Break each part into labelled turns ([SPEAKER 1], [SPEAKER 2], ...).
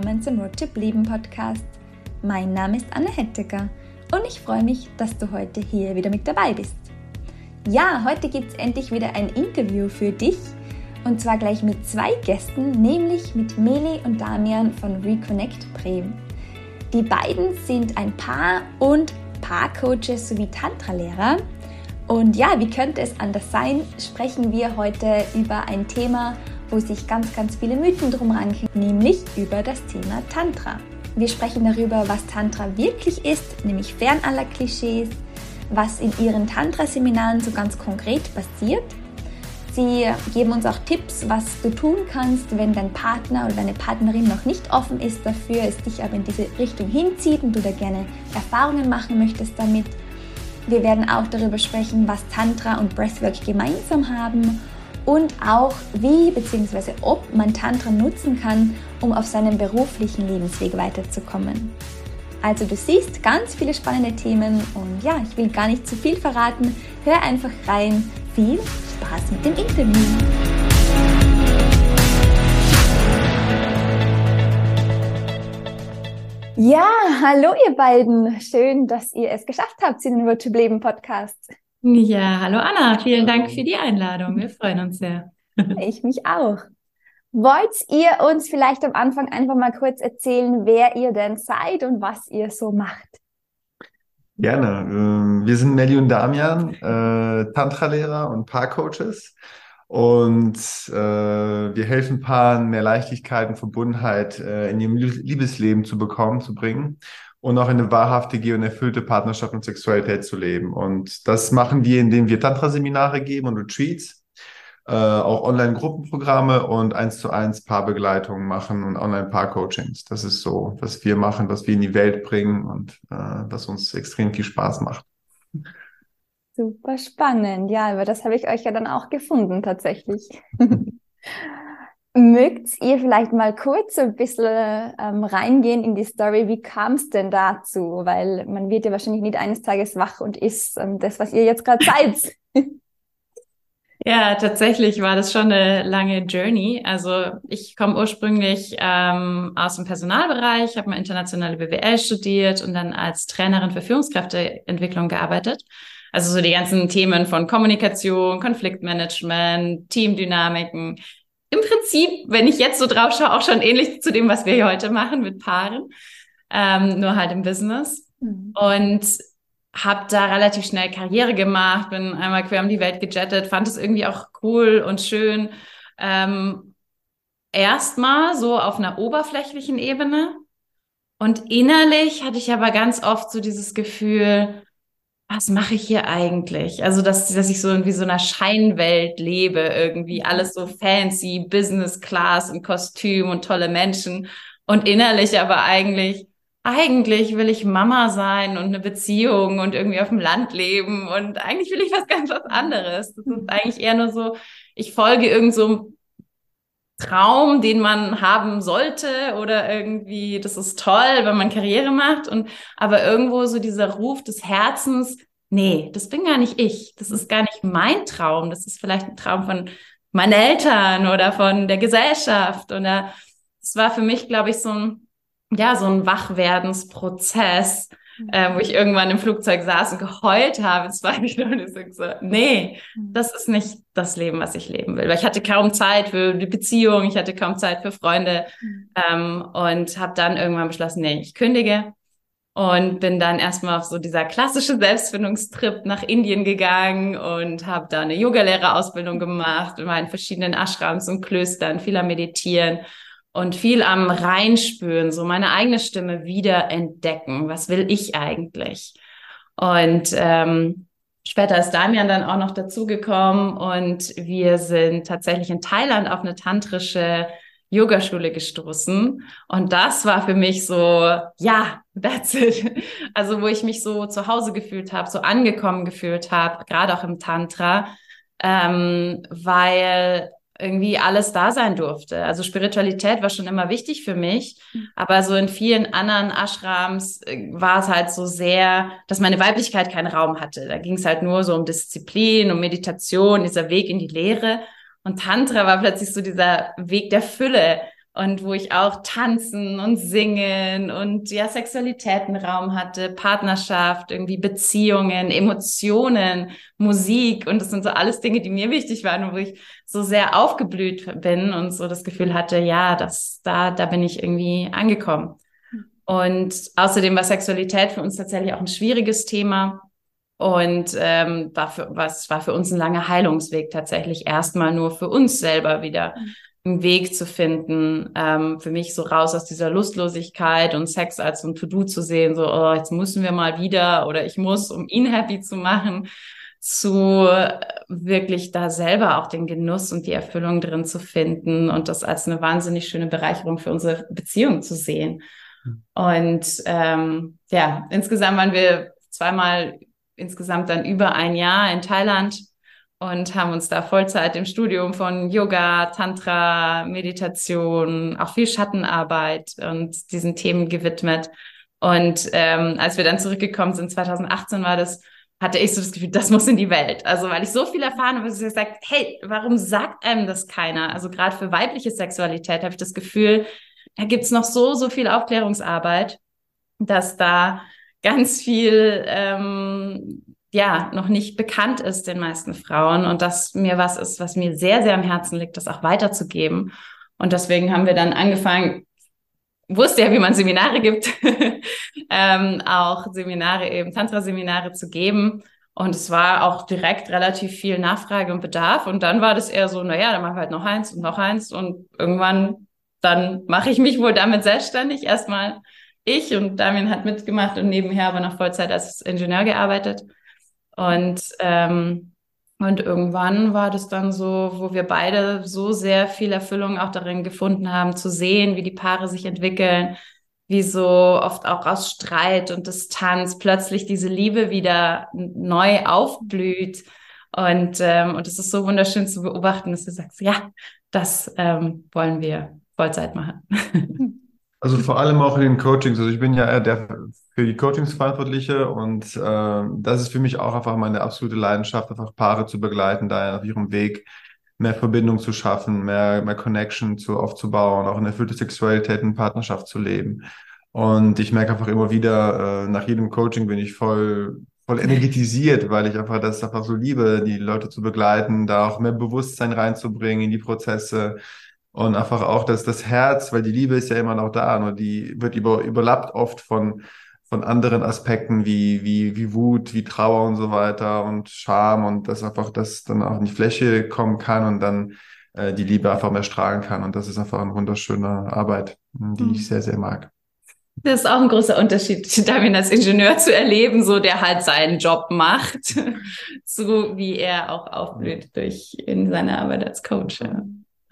[SPEAKER 1] willkommen zum Roadtrip Leben Podcast. Mein Name ist Anne Hettecker und ich freue mich, dass du heute hier wieder mit dabei bist. Ja, heute gibt es endlich wieder ein Interview für dich und zwar gleich mit zwei Gästen, nämlich mit Meli und Damian von Reconnect Bremen. Die beiden sind ein Paar und Paarcoaches sowie Tantra-Lehrer. Und ja, wie könnte es anders sein, sprechen wir heute über ein Thema, wo sich ganz, ganz viele Mythen drum ranken, nämlich über das Thema Tantra. Wir sprechen darüber, was Tantra wirklich ist, nämlich fern aller Klischees, was in ihren Tantra-Seminaren so ganz konkret passiert. Sie geben uns auch Tipps, was du tun kannst, wenn dein Partner oder deine Partnerin noch nicht offen ist dafür, es dich aber in diese Richtung hinzieht und du da gerne Erfahrungen machen möchtest damit. Wir werden auch darüber sprechen, was Tantra und Breathwork gemeinsam haben und auch wie bzw. ob man Tantra nutzen kann, um auf seinem beruflichen Lebensweg weiterzukommen. Also du siehst ganz viele spannende Themen und ja, ich will gar nicht zu viel verraten. Hör einfach rein. Viel Spaß mit dem Interview. Ja, hallo ihr beiden. Schön, dass ihr es geschafft habt in den Virtual Leben Podcast.
[SPEAKER 2] Ja, hallo Anna, vielen Dank für die Einladung. Wir freuen uns sehr.
[SPEAKER 1] Ich mich auch. Wollt ihr uns vielleicht am Anfang einfach mal kurz erzählen, wer ihr denn seid und was ihr so macht?
[SPEAKER 3] Gerne. Ähm, wir sind Melli und Damian, äh, Tantra-Lehrer und Paarcoaches. Und äh, wir helfen Paaren, mehr Leichtigkeit und Verbundenheit äh, in ihrem Liebesleben zu bekommen, zu bringen und auch eine wahrhaftige und erfüllte Partnerschaft und Sexualität zu leben. Und das machen wir, indem wir Tantra-Seminare geben und Retreats, äh, auch Online-Gruppenprogramme und eins zu eins Paarbegleitungen machen und Online-Paar-Coachings. Das ist so, was wir machen, was wir in die Welt bringen und äh, was uns extrem viel Spaß macht.
[SPEAKER 1] Super spannend. Ja, aber das habe ich euch ja dann auch gefunden tatsächlich. Mögt ihr vielleicht mal kurz ein bisschen ähm, reingehen in die Story? Wie kam es denn dazu? Weil man wird ja wahrscheinlich nicht eines Tages wach und ist ähm, das, was ihr jetzt gerade seid.
[SPEAKER 2] Ja, tatsächlich war das schon eine lange Journey. Also ich komme ursprünglich ähm, aus dem Personalbereich, habe mal internationale BWL studiert und dann als Trainerin für Führungskräfteentwicklung gearbeitet. Also so die ganzen Themen von Kommunikation, Konfliktmanagement, Teamdynamiken, im Prinzip, wenn ich jetzt so drauf schaue, auch schon ähnlich zu dem, was wir hier heute machen mit Paaren, ähm, nur halt im Business. Mhm. Und habe da relativ schnell Karriere gemacht, bin einmal quer um die Welt gejettet, fand es irgendwie auch cool und schön. Ähm, Erstmal so auf einer oberflächlichen Ebene. Und innerlich hatte ich aber ganz oft so dieses Gefühl, was mache ich hier eigentlich? Also, dass, dass ich so in wie so einer Scheinwelt lebe, irgendwie mhm. alles so fancy, Business Class und Kostüm und tolle Menschen. Und innerlich aber eigentlich, eigentlich will ich Mama sein und eine Beziehung und irgendwie auf dem Land leben. Und eigentlich will ich was ganz was anderes. Das ist mhm. eigentlich eher nur so, ich folge irgend so Traum, den man haben sollte oder irgendwie, das ist toll, wenn man Karriere macht. Und aber irgendwo so dieser Ruf des Herzens, nee, das bin gar nicht ich, das ist gar nicht mein Traum, das ist vielleicht ein Traum von meinen Eltern oder von der Gesellschaft. Oder es war für mich, glaube ich, so ein ja, so ein Wachwerdensprozess, äh, wo ich irgendwann im Flugzeug saß und geheult habe, zwei Stunden. Ich so, nee, mhm. das ist nicht das Leben, was ich leben will. Weil ich hatte kaum Zeit für die Beziehung, ich hatte kaum Zeit für Freunde mhm. ähm, und habe dann irgendwann beschlossen, nee, ich kündige und bin dann erstmal auf so dieser klassische Selbstfindungstrip nach Indien gegangen und habe da eine Yogalehrerausbildung gemacht, war in verschiedenen Ashrams und Klöstern, viel am Meditieren und viel am Reinspüren, so meine eigene Stimme wieder entdecken. Was will ich eigentlich? Und ähm, später ist Damian dann auch noch dazugekommen und wir sind tatsächlich in Thailand auf eine tantrische Yogaschule gestoßen. Und das war für mich so, ja, that's it. Also wo ich mich so zu Hause gefühlt habe, so angekommen gefühlt habe, gerade auch im Tantra, ähm, weil irgendwie alles da sein durfte. Also Spiritualität war schon immer wichtig für mich, aber so in vielen anderen Ashrams äh, war es halt so sehr, dass meine Weiblichkeit keinen Raum hatte. Da ging es halt nur so um Disziplin, um Meditation, dieser Weg in die Lehre. Und Tantra war plötzlich so dieser Weg der Fülle, und wo ich auch tanzen und singen und ja Sexualitätenraum hatte, Partnerschaft, irgendwie Beziehungen, Emotionen, Musik und das sind so alles Dinge, die mir wichtig waren und wo ich so sehr aufgeblüht bin und so das Gefühl hatte, ja, das da da bin ich irgendwie angekommen. Und außerdem war Sexualität für uns tatsächlich auch ein schwieriges Thema. Und ähm, war für, was war für uns ein langer Heilungsweg tatsächlich erstmal nur für uns selber wieder mhm einen Weg zu finden, ähm, für mich so raus aus dieser Lustlosigkeit und Sex als so ein To-Do zu sehen, so, oh, jetzt müssen wir mal wieder oder ich muss, um ihn happy zu machen, zu wirklich da selber auch den Genuss und die Erfüllung drin zu finden und das als eine wahnsinnig schöne Bereicherung für unsere Beziehung zu sehen. Und ähm, ja, insgesamt waren wir zweimal insgesamt dann über ein Jahr in Thailand und haben uns da Vollzeit im Studium von Yoga, Tantra, Meditation, auch viel Schattenarbeit und diesen Themen gewidmet. Und ähm, als wir dann zurückgekommen sind, 2018 war das, hatte ich so das Gefühl, das muss in die Welt. Also weil ich so viel erfahren habe, dass ich gesagt, hey, warum sagt einem das keiner? Also gerade für weibliche Sexualität habe ich das Gefühl, da gibt's noch so, so viel Aufklärungsarbeit, dass da ganz viel ähm, ja noch nicht bekannt ist den meisten Frauen und das mir was ist, was mir sehr, sehr am Herzen liegt, das auch weiterzugeben. Und deswegen haben wir dann angefangen, wusste ja, wie man Seminare gibt, ähm, auch Seminare eben, Tantra-Seminare zu geben. Und es war auch direkt relativ viel Nachfrage und Bedarf. Und dann war das eher so, naja, dann machen wir halt noch eins und noch eins. Und irgendwann, dann mache ich mich wohl damit selbstständig. Erstmal ich und Damien hat mitgemacht und nebenher aber noch Vollzeit als Ingenieur gearbeitet. Und, ähm, und irgendwann war das dann so, wo wir beide so sehr viel Erfüllung auch darin gefunden haben, zu sehen, wie die Paare sich entwickeln, wie so oft auch aus Streit und Distanz plötzlich diese Liebe wieder neu aufblüht. Und, ähm, und es ist so wunderschön zu beobachten, dass du sagst, ja, das ähm, wollen wir Vollzeit machen.
[SPEAKER 3] Also vor allem auch in den Coachings. Also ich bin ja eher der für die Coachings verantwortliche und äh, das ist für mich auch einfach meine absolute Leidenschaft, einfach Paare zu begleiten, da auf ihrem Weg mehr Verbindung zu schaffen, mehr, mehr Connection zu aufzubauen, auch eine erfüllte Sexualität in Partnerschaft zu leben. Und ich merke einfach immer wieder, äh, nach jedem Coaching bin ich voll, voll energetisiert, weil ich einfach das einfach so liebe, die Leute zu begleiten, da auch mehr Bewusstsein reinzubringen in die Prozesse, und einfach auch dass das Herz, weil die Liebe ist ja immer noch da, nur die wird über, überlappt oft von, von anderen Aspekten wie, wie, wie Wut, wie Trauer und so weiter und Scham und dass einfach das dann auch in die Fläche kommen kann und dann äh, die Liebe einfach mehr strahlen kann. Und das ist einfach eine wunderschöne Arbeit, die mhm. ich sehr, sehr mag.
[SPEAKER 2] Das ist auch ein großer Unterschied, Damien als Ingenieur zu erleben, so der halt seinen Job macht, so wie er auch aufblüht durch in seiner Arbeit als Coach. Ja.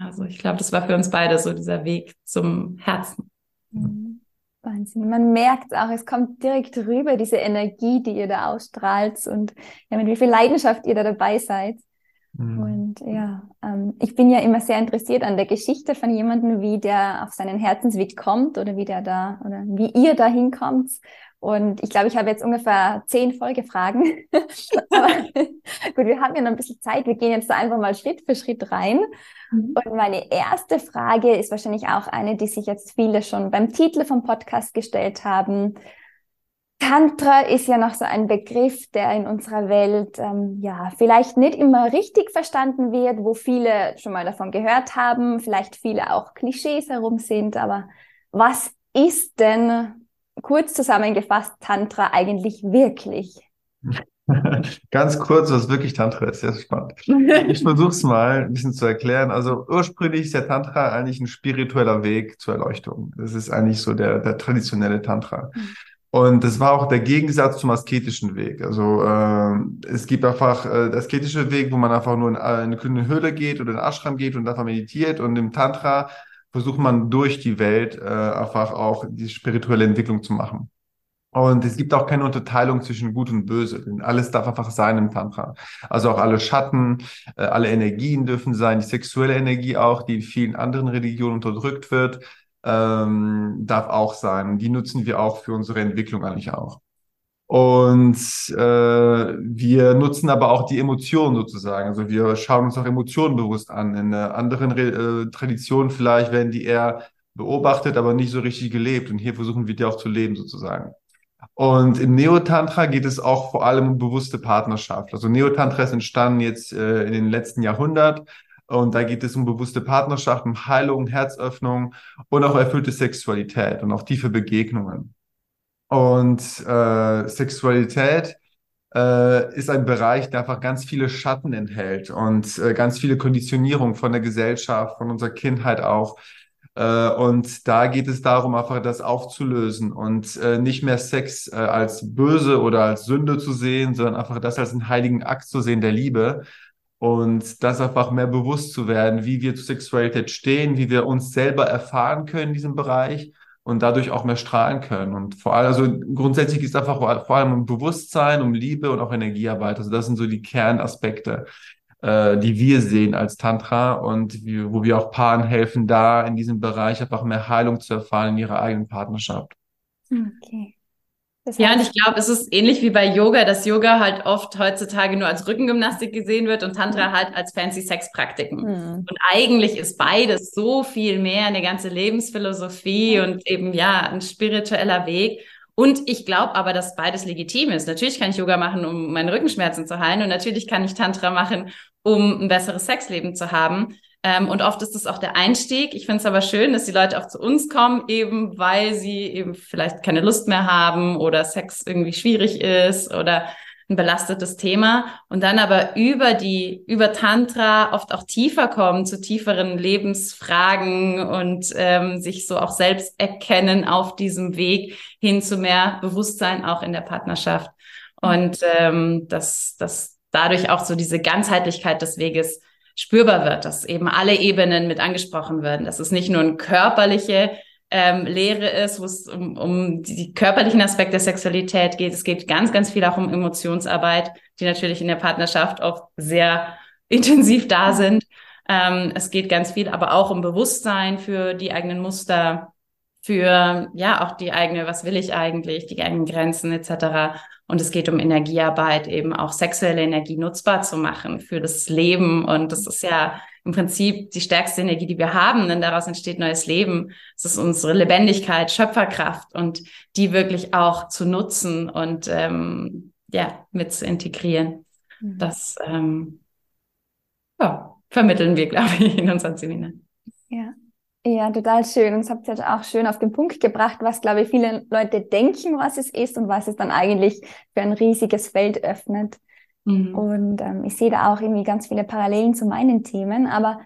[SPEAKER 2] Also ich glaube, das war für uns beide so dieser Weg zum Herzen.
[SPEAKER 1] Mhm. Wahnsinn. Man merkt auch, es kommt direkt rüber, diese Energie, die ihr da ausstrahlt und ja, mit wie viel Leidenschaft ihr da dabei seid. Mhm. Und ja, ähm, ich bin ja immer sehr interessiert an der Geschichte von jemandem, wie der auf seinen Herzensweg kommt oder wie der da oder wie ihr da hinkommt. Und ich glaube, ich habe jetzt ungefähr zehn Folgefragen. Aber gut, wir haben ja noch ein bisschen Zeit. Wir gehen jetzt da einfach mal Schritt für Schritt rein. Mhm. Und meine erste Frage ist wahrscheinlich auch eine, die sich jetzt viele schon beim Titel vom Podcast gestellt haben. Tantra ist ja noch so ein Begriff, der in unserer Welt ähm, ja vielleicht nicht immer richtig verstanden wird, wo viele schon mal davon gehört haben, vielleicht viele auch Klischees herum sind. Aber was ist denn kurz zusammengefasst Tantra eigentlich wirklich?
[SPEAKER 3] Ganz kurz, was wirklich Tantra ist, sehr spannend. Ich versuche es mal ein bisschen zu erklären. Also ursprünglich ist der Tantra eigentlich ein spiritueller Weg zur Erleuchtung. Das ist eigentlich so der, der traditionelle Tantra. Und das war auch der Gegensatz zum asketischen Weg. Also äh, es gibt einfach äh, der asketische Weg, wo man einfach nur in eine kühne Höhle geht oder in den Ashram geht und einfach meditiert. Und im Tantra versucht man durch die Welt äh, einfach auch die spirituelle Entwicklung zu machen. Und es gibt auch keine Unterteilung zwischen Gut und Böse. Alles darf einfach sein im Tantra. Also auch alle Schatten, äh, alle Energien dürfen sein, die sexuelle Energie auch, die in vielen anderen Religionen unterdrückt wird, ähm, darf auch sein. Die nutzen wir auch für unsere Entwicklung eigentlich auch. Und äh, wir nutzen aber auch die Emotionen sozusagen. Also wir schauen uns auch Emotionen bewusst an. In einer anderen Re äh, Tradition vielleicht werden die eher beobachtet, aber nicht so richtig gelebt. Und hier versuchen wir die auch zu leben sozusagen. Und im Neotantra geht es auch vor allem um bewusste Partnerschaft. Also Neotantra ist entstanden jetzt äh, in den letzten Jahrhundert und da geht es um bewusste Partnerschaft, um Heilung, Herzöffnung und auch erfüllte Sexualität und auch tiefe Begegnungen. Und äh, Sexualität äh, ist ein Bereich, der einfach ganz viele Schatten enthält und äh, ganz viele Konditionierungen von der Gesellschaft, von unserer Kindheit auch. Äh, und da geht es darum, einfach das aufzulösen und äh, nicht mehr Sex äh, als böse oder als Sünde zu sehen, sondern einfach das als einen heiligen Akt zu sehen der Liebe und das einfach mehr bewusst zu werden, wie wir zu Sexualität stehen, wie wir uns selber erfahren können in diesem Bereich und dadurch auch mehr strahlen können. Und vor allem, also grundsätzlich ist es einfach vor allem um Bewusstsein, um Liebe und auch Energiearbeit. Also das sind so die Kernaspekte, äh, die wir sehen als Tantra und wie, wo wir auch Paaren helfen, da in diesem Bereich einfach mehr Heilung zu erfahren in ihrer eigenen Partnerschaft.
[SPEAKER 2] Okay. Das heißt, ja, und ich glaube, es ist ähnlich wie bei Yoga, dass Yoga halt oft heutzutage nur als Rückengymnastik gesehen wird und Tantra mhm. halt als fancy Sexpraktiken. Mhm. Und eigentlich ist beides so viel mehr eine ganze Lebensphilosophie mhm. und eben ja ein spiritueller Weg. Und ich glaube aber, dass beides legitim ist. Natürlich kann ich Yoga machen, um meine Rückenschmerzen zu heilen. Und natürlich kann ich Tantra machen, um ein besseres Sexleben zu haben. Ähm, und oft ist es auch der Einstieg. Ich finde es aber schön, dass die Leute auch zu uns kommen, eben weil sie eben vielleicht keine Lust mehr haben oder Sex irgendwie schwierig ist oder ein belastetes Thema und dann aber über die, über Tantra oft auch tiefer kommen zu tieferen Lebensfragen und ähm, sich so auch selbst erkennen auf diesem Weg hin zu mehr Bewusstsein auch in der Partnerschaft. Und ähm, dass, dass dadurch auch so diese Ganzheitlichkeit des Weges spürbar wird, dass eben alle Ebenen mit angesprochen werden, dass es nicht nur eine körperliche ähm, Lehre ist, wo es um, um die körperlichen Aspekte der Sexualität geht. Es geht ganz, ganz viel auch um Emotionsarbeit, die natürlich in der Partnerschaft auch sehr intensiv da sind. Ähm, es geht ganz viel aber auch um Bewusstsein für die eigenen Muster, für ja auch die eigene, was will ich eigentlich, die eigenen Grenzen etc. Und es geht um Energiearbeit, eben auch sexuelle Energie nutzbar zu machen für das Leben. Und das ist ja im Prinzip die stärkste Energie, die wir haben, denn daraus entsteht neues Leben. Es ist unsere Lebendigkeit, Schöpferkraft und die wirklich auch zu nutzen und ähm, ja, mit zu integrieren. Mhm. Das ähm, ja, vermitteln wir, glaube ich, in unseren Seminaren.
[SPEAKER 1] Ja. Ja, total schön. Und es habt ihr auch schön auf den Punkt gebracht, was, glaube ich, viele Leute denken, was es ist und was es dann eigentlich für ein riesiges Feld öffnet. Mhm. Und ähm, ich sehe da auch irgendwie ganz viele Parallelen zu meinen Themen. Aber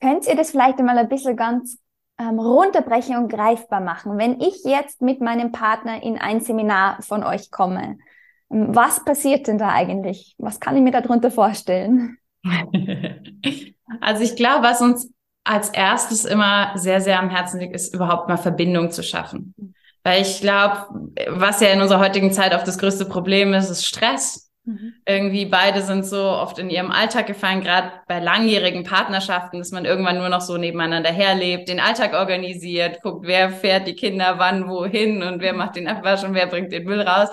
[SPEAKER 1] könnt ihr das vielleicht einmal ein bisschen ganz ähm, runterbrechen und greifbar machen? Wenn ich jetzt mit meinem Partner in ein Seminar von euch komme, ähm, was passiert denn da eigentlich? Was kann ich mir darunter vorstellen?
[SPEAKER 2] Also ich glaube, was uns als erstes immer sehr, sehr am Herzen liegt, ist überhaupt mal Verbindung zu schaffen. Weil ich glaube, was ja in unserer heutigen Zeit oft das größte Problem ist, ist Stress. Mhm. Irgendwie beide sind so oft in ihrem Alltag gefallen, gerade bei langjährigen Partnerschaften, dass man irgendwann nur noch so nebeneinander herlebt, den Alltag organisiert, guckt, wer fährt die Kinder wann wohin und wer macht den Abwasch und wer bringt den Müll raus.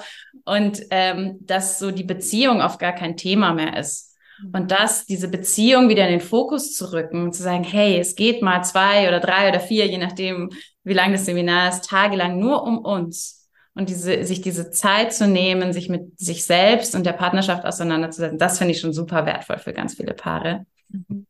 [SPEAKER 2] Und ähm, dass so die Beziehung oft gar kein Thema mehr ist. Und das, diese Beziehung wieder in den Fokus zu rücken und zu sagen, hey, es geht mal zwei oder drei oder vier, je nachdem, wie lang das Seminar ist, tagelang nur um uns. Und diese, sich diese Zeit zu nehmen, sich mit sich selbst und der Partnerschaft auseinanderzusetzen, das finde ich schon super wertvoll für ganz viele Paare. Mhm.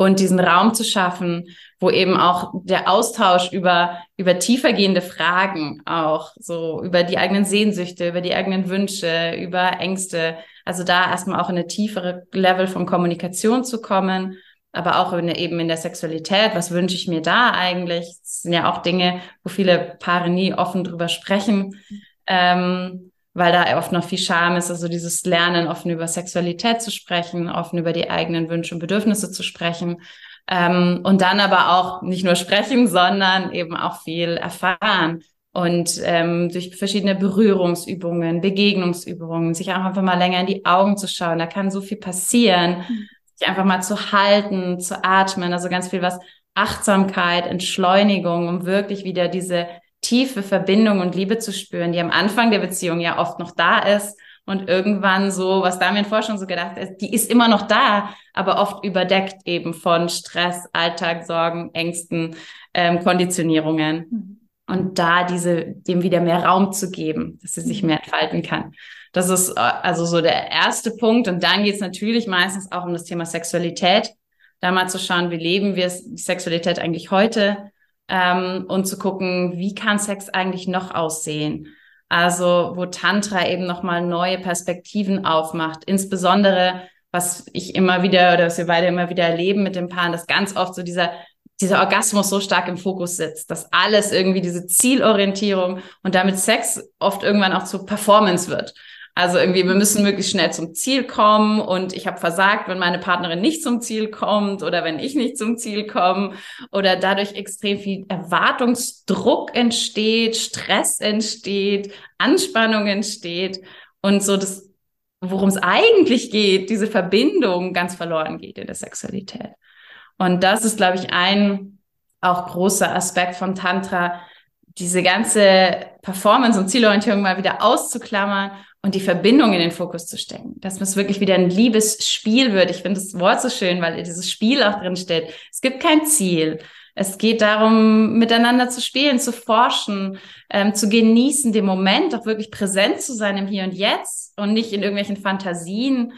[SPEAKER 2] Und diesen Raum zu schaffen, wo eben auch der Austausch über, über tiefergehende Fragen auch, so über die eigenen Sehnsüchte, über die eigenen Wünsche, über Ängste, also da erstmal auch in eine tiefere Level von Kommunikation zu kommen, aber auch in, eben in der Sexualität. Was wünsche ich mir da eigentlich? Das sind ja auch Dinge, wo viele Paare nie offen drüber sprechen, ähm, weil da oft noch viel Scham ist. Also dieses Lernen, offen über Sexualität zu sprechen, offen über die eigenen Wünsche und Bedürfnisse zu sprechen. Ähm, und dann aber auch nicht nur sprechen, sondern eben auch viel erfahren und ähm, durch verschiedene Berührungsübungen, Begegnungsübungen, sich auch einfach mal länger in die Augen zu schauen. Da kann so viel passieren, mhm. Sich einfach mal zu halten, zu atmen, also ganz viel was Achtsamkeit, Entschleunigung, um wirklich wieder diese tiefe Verbindung und Liebe zu spüren, die am Anfang der Beziehung ja oft noch da ist und irgendwann so, was Damien vorher schon so gedacht hat, die ist immer noch da, aber oft überdeckt eben von Stress, Alltag, Sorgen, Ängsten, ähm, Konditionierungen. Mhm. Und da diese, dem wieder mehr Raum zu geben, dass sie sich mhm. mehr entfalten kann. Das ist äh, also so der erste Punkt. Und dann geht es natürlich meistens auch um das Thema Sexualität. Da mal zu schauen, wie leben wir Sexualität eigentlich heute ähm, und zu gucken, wie kann Sex eigentlich noch aussehen. Also wo Tantra eben nochmal neue Perspektiven aufmacht, insbesondere was ich immer wieder oder was wir beide immer wieder erleben mit dem Paaren, dass ganz oft so dieser dieser Orgasmus so stark im Fokus sitzt, dass alles irgendwie diese Zielorientierung und damit Sex oft irgendwann auch zur Performance wird. Also irgendwie, wir müssen möglichst schnell zum Ziel kommen. Und ich habe versagt, wenn meine Partnerin nicht zum Ziel kommt oder wenn ich nicht zum Ziel komme. Oder dadurch extrem viel Erwartungsdruck entsteht, Stress entsteht, Anspannung entsteht. Und so das, worum es eigentlich geht, diese Verbindung ganz verloren geht in der Sexualität. Und das ist, glaube ich, ein auch großer Aspekt von Tantra, diese ganze Performance und Zielorientierung mal wieder auszuklammern und die Verbindung in den Fokus zu stecken. Dass es wirklich wieder ein Liebesspiel wird. Ich finde das Wort so schön, weil dieses Spiel auch drin steht. Es gibt kein Ziel. Es geht darum, miteinander zu spielen, zu forschen, ähm, zu genießen, den Moment auch wirklich präsent zu sein im Hier und Jetzt und nicht in irgendwelchen Fantasien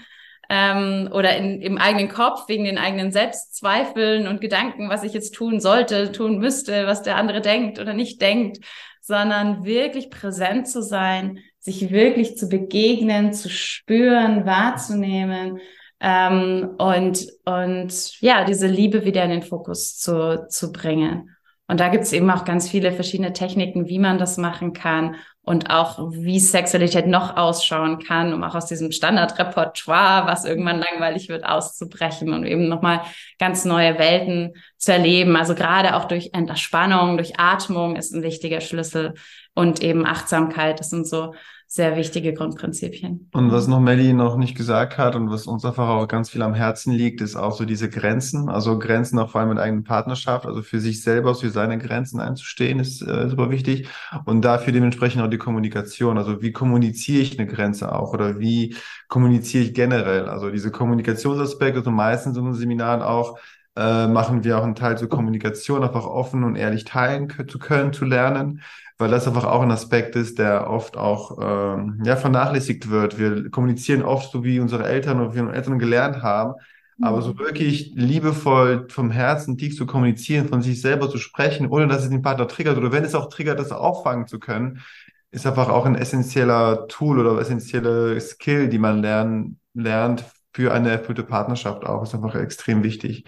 [SPEAKER 2] ähm, oder in, im eigenen Kopf wegen den eigenen Selbstzweifeln und Gedanken, was ich jetzt tun sollte, tun müsste, was der andere denkt oder nicht denkt, sondern wirklich präsent zu sein, sich wirklich zu begegnen, zu spüren, wahrzunehmen ähm, und, und ja, diese Liebe wieder in den Fokus zu, zu bringen. Und da gibt es eben auch ganz viele verschiedene Techniken, wie man das machen kann und auch wie Sexualität noch ausschauen kann, um auch aus diesem Standardrepertoire, was irgendwann langweilig wird, auszubrechen und eben nochmal ganz neue Welten zu erleben. Also gerade auch durch Entspannung, durch Atmung ist ein wichtiger Schlüssel und eben Achtsamkeit. Das sind so sehr wichtige Grundprinzipien.
[SPEAKER 3] Und was noch Melly noch nicht gesagt hat und was uns einfach auch ganz viel am Herzen liegt, ist auch so diese Grenzen. Also Grenzen auch vor allem mit eigenen Partnerschaft, also für sich selber, für seine Grenzen einzustehen, ist äh, super wichtig. Und dafür dementsprechend auch die Kommunikation. Also wie kommuniziere ich eine Grenze auch oder wie kommuniziere ich generell? Also diese Kommunikationsaspekte, also meistens in unseren Seminaren auch, äh, machen wir auch einen Teil zur Kommunikation, einfach offen und ehrlich teilen zu können, zu lernen weil das einfach auch ein Aspekt ist, der oft auch ähm, ja, vernachlässigt wird. Wir kommunizieren oft so, wie unsere Eltern oder wie unsere Eltern gelernt haben, mhm. aber so wirklich liebevoll vom Herzen tief zu kommunizieren, von sich selber zu sprechen, ohne dass es den Partner triggert oder wenn es auch triggert, das auffangen zu können, ist einfach auch ein essentieller Tool oder essentieller Skill, die man lernen, lernt für eine erfüllte Partnerschaft auch. Ist einfach extrem wichtig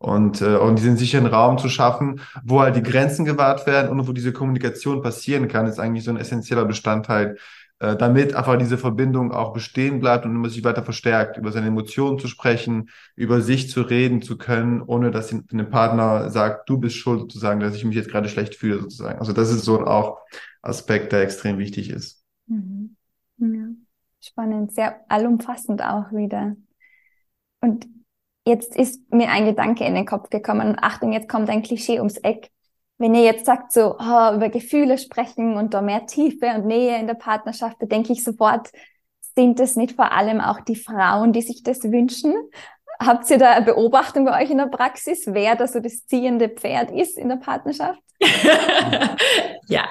[SPEAKER 3] und, äh, und diesen sicheren Raum zu schaffen, wo halt die Grenzen gewahrt werden und wo diese Kommunikation passieren kann, ist eigentlich so ein essentieller Bestandteil, äh, damit einfach diese Verbindung auch bestehen bleibt und immer sich weiter verstärkt, über seine Emotionen zu sprechen, über sich zu reden zu können, ohne dass ein Partner sagt, du bist schuld sozusagen, dass ich mich jetzt gerade schlecht fühle sozusagen. Also das ist so ein auch Aspekt, der extrem wichtig ist. Mhm.
[SPEAKER 1] Ja. Spannend, sehr allumfassend auch wieder. Und Jetzt ist mir ein Gedanke in den Kopf gekommen und Achtung, jetzt kommt ein Klischee ums Eck. Wenn ihr jetzt sagt, so oh, über Gefühle sprechen und da mehr Tiefe und Nähe in der Partnerschaft, da denke ich sofort, sind es nicht vor allem auch die Frauen, die sich das wünschen? Habt ihr da eine Beobachtung bei euch in der Praxis, wer da so das ziehende Pferd ist in der Partnerschaft?
[SPEAKER 2] ja,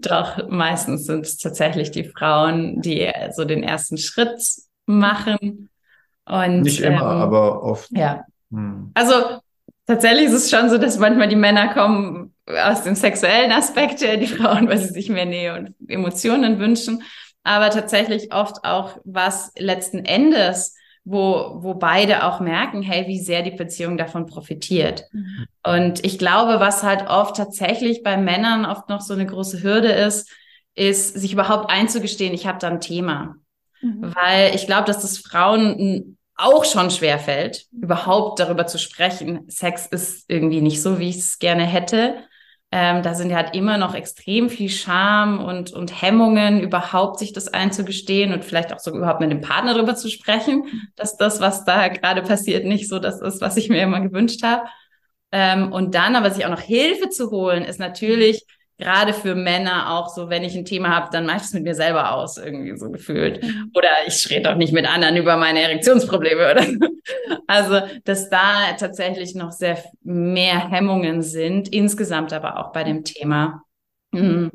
[SPEAKER 2] doch, meistens sind es tatsächlich die Frauen, die so den ersten Schritt machen und,
[SPEAKER 3] Nicht immer, ähm, aber oft.
[SPEAKER 2] Ja. Hm. Also tatsächlich ist es schon so, dass manchmal die Männer kommen aus dem sexuellen Aspekt, die Frauen, weil sie sich mehr Nähe und Emotionen wünschen. Aber tatsächlich oft auch was letzten Endes, wo, wo beide auch merken, hey, wie sehr die Beziehung davon profitiert. Mhm. Und ich glaube, was halt oft tatsächlich bei Männern oft noch so eine große Hürde ist, ist, sich überhaupt einzugestehen, ich habe da ein Thema. Mhm. Weil ich glaube, dass das Frauen auch schon schwer fällt, überhaupt darüber zu sprechen. Sex ist irgendwie nicht so, wie ich es gerne hätte. Ähm, da sind ja halt immer noch extrem viel Scham und, und Hemmungen, überhaupt sich das einzugestehen und vielleicht auch so überhaupt mit dem Partner darüber zu sprechen, dass das, was da gerade passiert, nicht so das ist, was ich mir immer gewünscht habe. Ähm, und dann aber sich auch noch Hilfe zu holen, ist natürlich gerade für Männer auch so, wenn ich ein Thema habe, dann mache ich es mit mir selber aus, irgendwie so gefühlt. Mhm. Oder ich rede auch nicht mit anderen über meine Erektionsprobleme oder so. Also, dass da tatsächlich noch sehr mehr Hemmungen sind, insgesamt aber auch bei dem Thema. Mhm.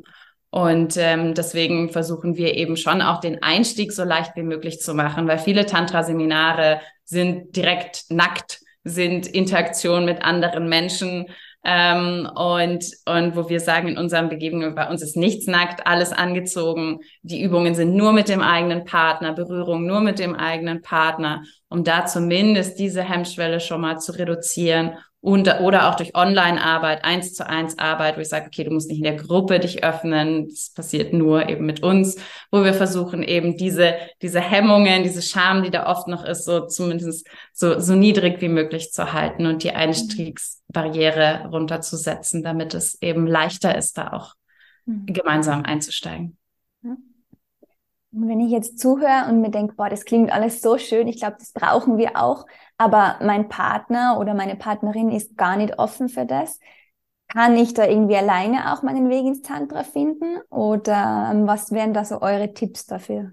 [SPEAKER 2] Und ähm, deswegen versuchen wir eben schon auch den Einstieg so leicht wie möglich zu machen, weil viele Tantra-Seminare sind direkt nackt, sind Interaktion mit anderen Menschen ähm, und, und wo wir sagen, in unseren Begegnungen, bei uns ist nichts nackt, alles angezogen. Die Übungen sind nur mit dem eigenen Partner, Berührung nur mit dem eigenen Partner, um da zumindest diese Hemmschwelle schon mal zu reduzieren und, oder auch durch Online-Arbeit, eins zu eins Arbeit, wo ich sage, okay, du musst nicht in der Gruppe dich öffnen. Das passiert nur eben mit uns, wo wir versuchen eben diese, diese Hemmungen, diese Scham, die da oft noch ist, so zumindest so, so niedrig wie möglich zu halten und die Einstiegsbarriere runterzusetzen, damit es eben leichter ist, da auch mhm. gemeinsam einzusteigen.
[SPEAKER 1] Und wenn ich jetzt zuhöre und mir denke, boah, das klingt alles so schön, ich glaube, das brauchen wir auch, aber mein Partner oder meine Partnerin ist gar nicht offen für das, kann ich da irgendwie alleine auch meinen Weg ins Tantra finden oder ähm, was wären da so eure Tipps dafür?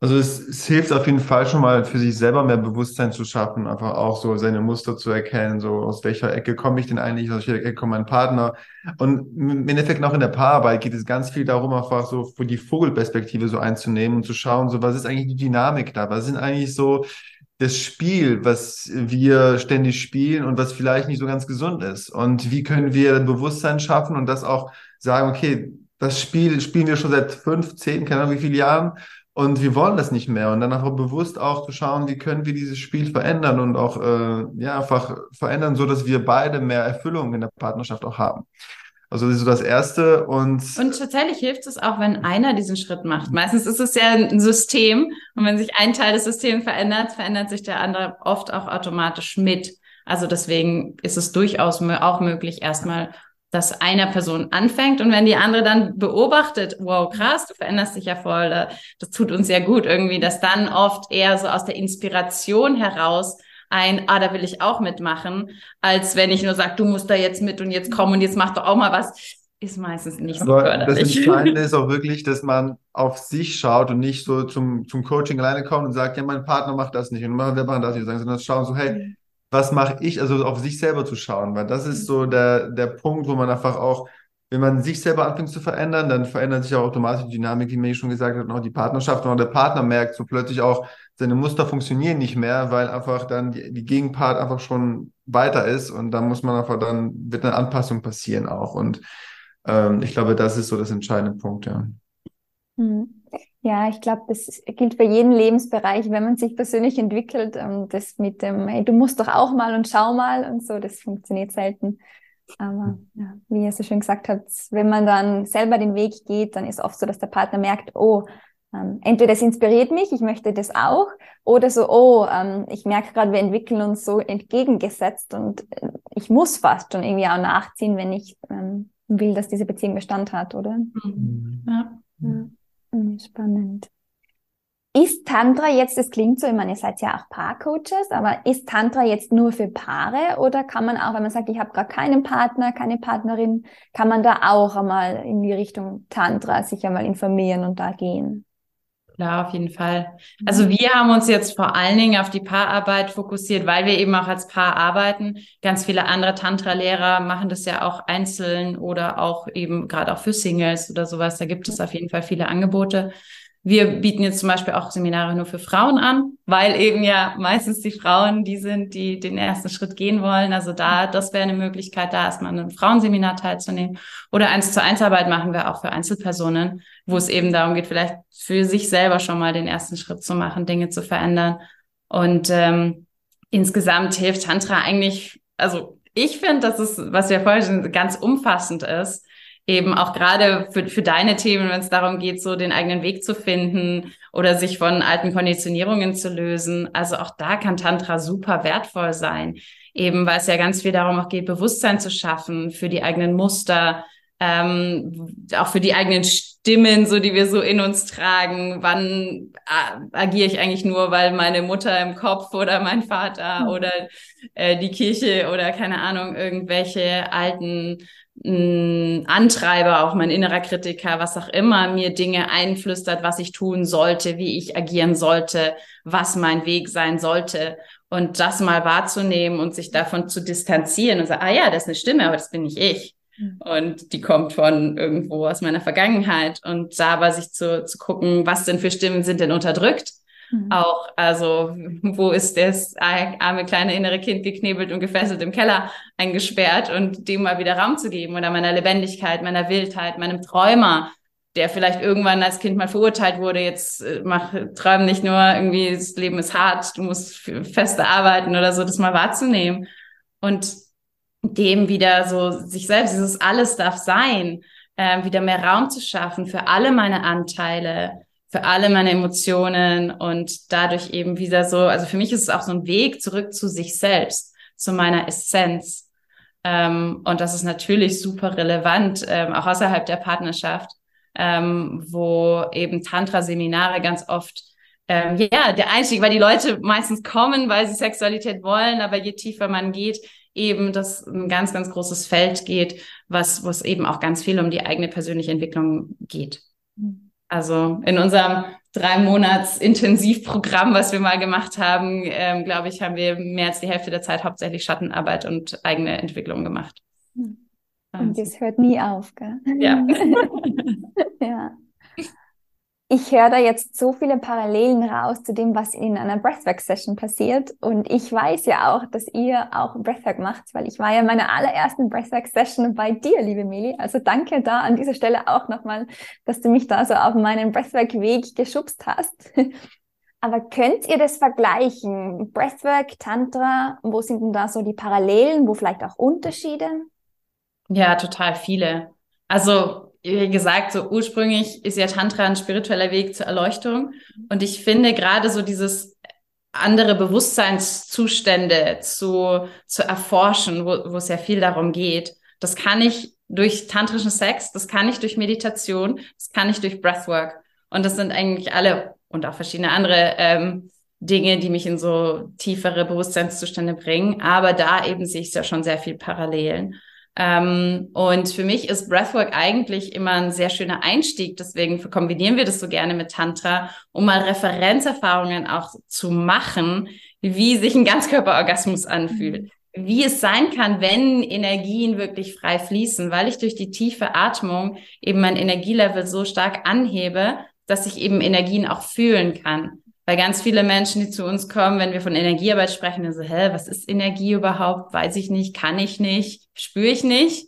[SPEAKER 3] Also es, es, hilft auf jeden Fall schon mal für sich selber mehr Bewusstsein zu schaffen, einfach auch so seine Muster zu erkennen, so aus welcher Ecke komme ich denn eigentlich, aus welcher Ecke kommt mein Partner. Und im Endeffekt auch in der Paararbeit geht es ganz viel darum, einfach so die Vogelperspektive so einzunehmen und zu schauen, so was ist eigentlich die Dynamik da, was sind eigentlich so das Spiel, was wir ständig spielen und was vielleicht nicht so ganz gesund ist. Und wie können wir Bewusstsein schaffen und das auch sagen, okay, das Spiel spielen wir schon seit fünf, zehn, keine Ahnung wie viele Jahren und wir wollen das nicht mehr. Und dann einfach bewusst auch zu schauen, wie können wir dieses Spiel verändern und auch äh, ja, einfach verändern, so dass wir beide mehr Erfüllung in der Partnerschaft auch haben. Also das ist so das Erste. Und,
[SPEAKER 2] und tatsächlich hilft es auch, wenn einer diesen Schritt macht. Meistens ist es ja ein System und wenn sich ein Teil des Systems verändert, verändert sich der andere oft auch automatisch mit. Also deswegen ist es durchaus auch möglich, erstmal dass einer Person anfängt und wenn die andere dann beobachtet, wow, krass, du veränderst dich ja voll, das tut uns sehr gut irgendwie, dass dann oft eher so aus der Inspiration heraus ein, ah, da will ich auch mitmachen, als wenn ich nur sage, du musst da jetzt mit und jetzt komm und jetzt mach doch auch mal was, ist meistens nicht so
[SPEAKER 3] Aber förderlich. Das Entscheidende ist auch wirklich, dass man auf sich schaut und nicht so zum, zum Coaching alleine kommt und sagt, ja, mein Partner macht das nicht und wir machen das nicht, sondern schauen so, hey, mhm. was mache ich, also auf sich selber zu schauen, weil das ist so der, der Punkt, wo man einfach auch, wenn man sich selber anfängt zu verändern, dann verändert sich auch automatisch die Dynamik, wie mir schon gesagt hat, und auch die Partnerschaft. Und auch der Partner merkt so plötzlich auch, seine Muster funktionieren nicht mehr, weil einfach dann die, die Gegenpart einfach schon weiter ist und dann muss man einfach dann, wird eine Anpassung passieren auch und ähm, ich glaube, das ist so das entscheidende Punkt, ja.
[SPEAKER 1] Mhm. Ja, ich glaube, das gilt für jeden Lebensbereich, wenn man sich persönlich entwickelt. Ähm, das mit dem, hey, du musst doch auch mal und schau mal und so, das funktioniert selten. Aber ja, wie ihr so schön gesagt habt, wenn man dann selber den Weg geht, dann ist oft so, dass der Partner merkt, oh, ähm, entweder das inspiriert mich, ich möchte das auch, oder so, oh, ähm, ich merke gerade, wir entwickeln uns so entgegengesetzt und äh, ich muss fast schon irgendwie auch nachziehen, wenn ich ähm, will, dass diese Beziehung Bestand hat, oder? Mhm. Ja. ja. Spannend. Ist Tantra jetzt, das klingt so, ich meine, ihr seid ja auch Paarcoaches, aber ist Tantra jetzt nur für Paare oder kann man auch, wenn man sagt, ich habe gerade keinen Partner, keine Partnerin, kann man da auch einmal in die Richtung Tantra sich einmal informieren und da gehen?
[SPEAKER 2] Klar, auf jeden Fall. Also mhm. wir haben uns jetzt vor allen Dingen auf die Paararbeit fokussiert, weil wir eben auch als Paar arbeiten. Ganz viele andere Tantra-Lehrer machen das ja auch einzeln oder auch eben gerade auch für Singles oder sowas. Da gibt es auf jeden Fall viele Angebote. Wir bieten jetzt zum Beispiel auch Seminare nur für Frauen an, weil eben ja meistens die Frauen die sind, die den ersten Schritt gehen wollen. Also da, das wäre eine Möglichkeit, da erstmal ein Frauenseminar teilzunehmen. Oder eins zu eins Arbeit machen wir auch für Einzelpersonen, wo es eben darum geht, vielleicht für sich selber schon mal den ersten Schritt zu machen, Dinge zu verändern. Und ähm, insgesamt hilft Tantra eigentlich, also ich finde, dass es, was wir vorhin schon ganz umfassend ist eben auch gerade für, für deine Themen, wenn es darum geht, so den eigenen Weg zu finden oder sich von alten Konditionierungen zu lösen. Also auch da kann Tantra super wertvoll sein, eben weil es ja ganz viel darum auch geht, Bewusstsein zu schaffen für die eigenen Muster, ähm, auch für die eigenen Stimmen, so die wir so in uns tragen. Wann äh, agiere ich eigentlich nur, weil meine Mutter im Kopf oder mein Vater mhm. oder äh, die Kirche oder keine Ahnung irgendwelche alten mh, Antreiber, auch mein innerer Kritiker, was auch immer mir Dinge einflüstert, was ich tun sollte, wie ich agieren sollte, was mein Weg sein sollte. Und das mal wahrzunehmen und sich davon zu distanzieren und sagen, ah ja, das ist eine Stimme, aber das bin nicht ich. Und die kommt von irgendwo aus meiner Vergangenheit. Und da aber sich zu, zu gucken, was denn für Stimmen sind denn unterdrückt Mhm. Auch, also, wo ist das arme kleine innere Kind geknebelt und gefesselt im Keller eingesperrt und dem mal wieder Raum zu geben oder meiner Lebendigkeit, meiner Wildheit, meinem Träumer, der vielleicht irgendwann als Kind mal verurteilt wurde, jetzt äh, mach, träum nicht nur irgendwie, das Leben ist hart, du musst feste arbeiten oder so, das mal wahrzunehmen und dem wieder so sich selbst, dieses alles darf sein, äh, wieder mehr Raum zu schaffen für alle meine Anteile, für alle meine Emotionen und dadurch eben wieder so, also für mich ist es auch so ein Weg zurück zu sich selbst, zu meiner Essenz. Ähm, und das ist natürlich super relevant, ähm, auch außerhalb der Partnerschaft, ähm, wo eben Tantra-Seminare ganz oft ähm, ja, der Einstieg, weil die Leute meistens kommen, weil sie Sexualität wollen, aber je tiefer man geht, eben das ein ganz, ganz großes Feld geht, was, wo es eben auch ganz viel um die eigene persönliche Entwicklung geht. Mhm. Also in unserem drei Monats Intensivprogramm, was wir mal gemacht haben, ähm, glaube ich, haben wir mehr als die Hälfte der Zeit hauptsächlich Schattenarbeit und eigene Entwicklung gemacht.
[SPEAKER 1] Und also. das hört nie auf, gell?
[SPEAKER 2] Ja.
[SPEAKER 1] ja ich höre da jetzt so viele Parallelen raus zu dem, was in einer Breathwork-Session passiert. Und ich weiß ja auch, dass ihr auch Breathwork macht, weil ich war ja in meiner allerersten Breathwork-Session bei dir, liebe Meli. Also danke da an dieser Stelle auch nochmal, dass du mich da so auf meinen Breathwork-Weg geschubst hast. Aber könnt ihr das vergleichen? Breathwork, Tantra, wo sind denn da so die Parallelen, wo vielleicht auch Unterschiede?
[SPEAKER 2] Ja, total viele. Also wie gesagt, so ursprünglich ist ja Tantra ein spiritueller Weg zur Erleuchtung. Und ich finde gerade so dieses andere Bewusstseinszustände zu, zu erforschen, wo, wo es ja viel darum geht, das kann ich durch tantrischen Sex, das kann ich durch Meditation, das kann ich durch Breathwork. Und das sind eigentlich alle und auch verschiedene andere ähm, Dinge, die mich in so tiefere Bewusstseinszustände bringen. Aber da eben sehe ich ja schon sehr viel Parallelen. Ähm, und für mich ist Breathwork eigentlich immer ein sehr schöner Einstieg. Deswegen kombinieren wir das so gerne mit Tantra, um mal Referenzerfahrungen auch zu machen, wie sich ein Ganzkörperorgasmus anfühlt. Wie es sein kann, wenn Energien wirklich frei fließen, weil ich durch die tiefe Atmung eben mein Energielevel so stark anhebe, dass ich eben Energien auch fühlen kann. Weil ganz viele Menschen, die zu uns kommen, wenn wir von Energiearbeit sprechen, dann so, hä, was ist Energie überhaupt? Weiß ich nicht, kann ich nicht, spüre ich nicht.